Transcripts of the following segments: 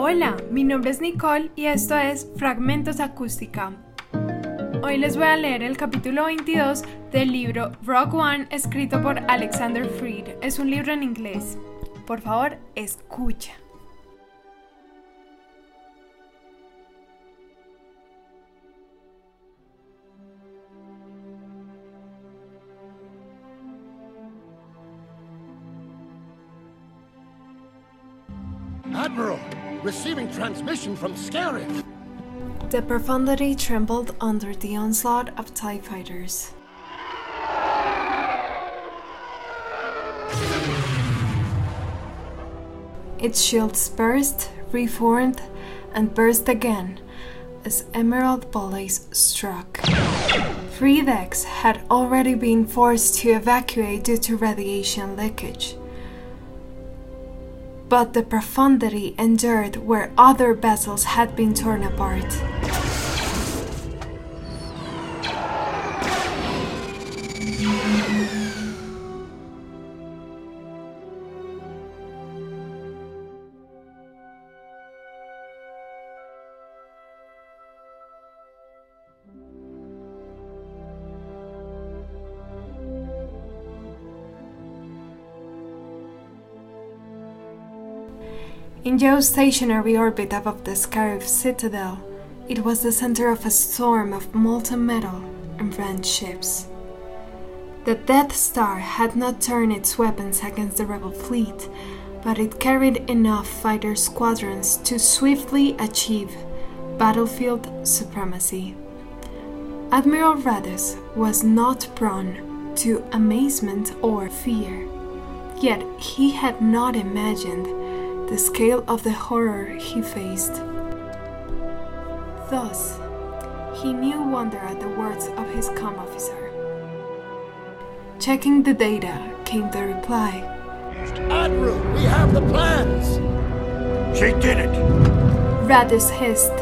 Hola, mi nombre es Nicole y esto es Fragmentos Acústica. Hoy les voy a leer el capítulo 22 del libro Rock One escrito por Alexander Freed. Es un libro en inglés. Por favor, escucha. Admiral, receiving transmission from Scarif. The profundity trembled under the onslaught of TIE fighters. Its shields burst, reformed, and burst again as emerald volleys struck. Three decks had already been forced to evacuate due to radiation leakage. But the profundity endured where other vessels had been torn apart. In geostationary orbit above the Scarif citadel, it was the center of a storm of molten metal and wrenched ships. The Death Star had not turned its weapons against the rebel fleet, but it carried enough fighter squadrons to swiftly achieve battlefield supremacy. Admiral Raddus was not prone to amazement or fear, yet he had not imagined the scale of the horror he faced. Thus, he knew wonder at the words of his com officer. Checking the data came the reply. Admiral, we have the plans. She did it. Raddus hissed.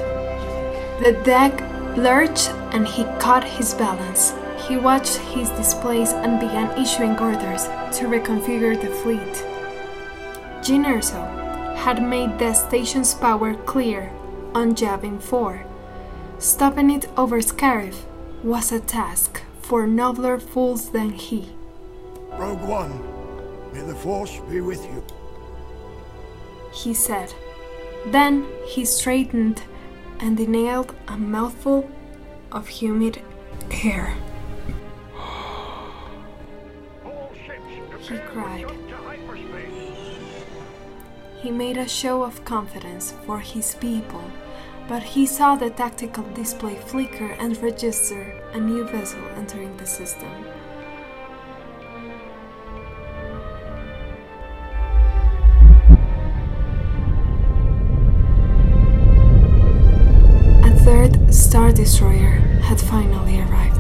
The deck lurched and he caught his balance. He watched his displays and began issuing orders to reconfigure the fleet. Jyn Erso had made the station's power clear on Yavin 4. Stopping it over Scarif was a task for nobler fools than he. Rogue One, may the Force be with you. He said. Then he straightened and inhaled a mouthful of humid air. He cried. He made a show of confidence for his people, but he saw the tactical display flicker and register a new vessel entering the system. A third Star Destroyer had finally arrived.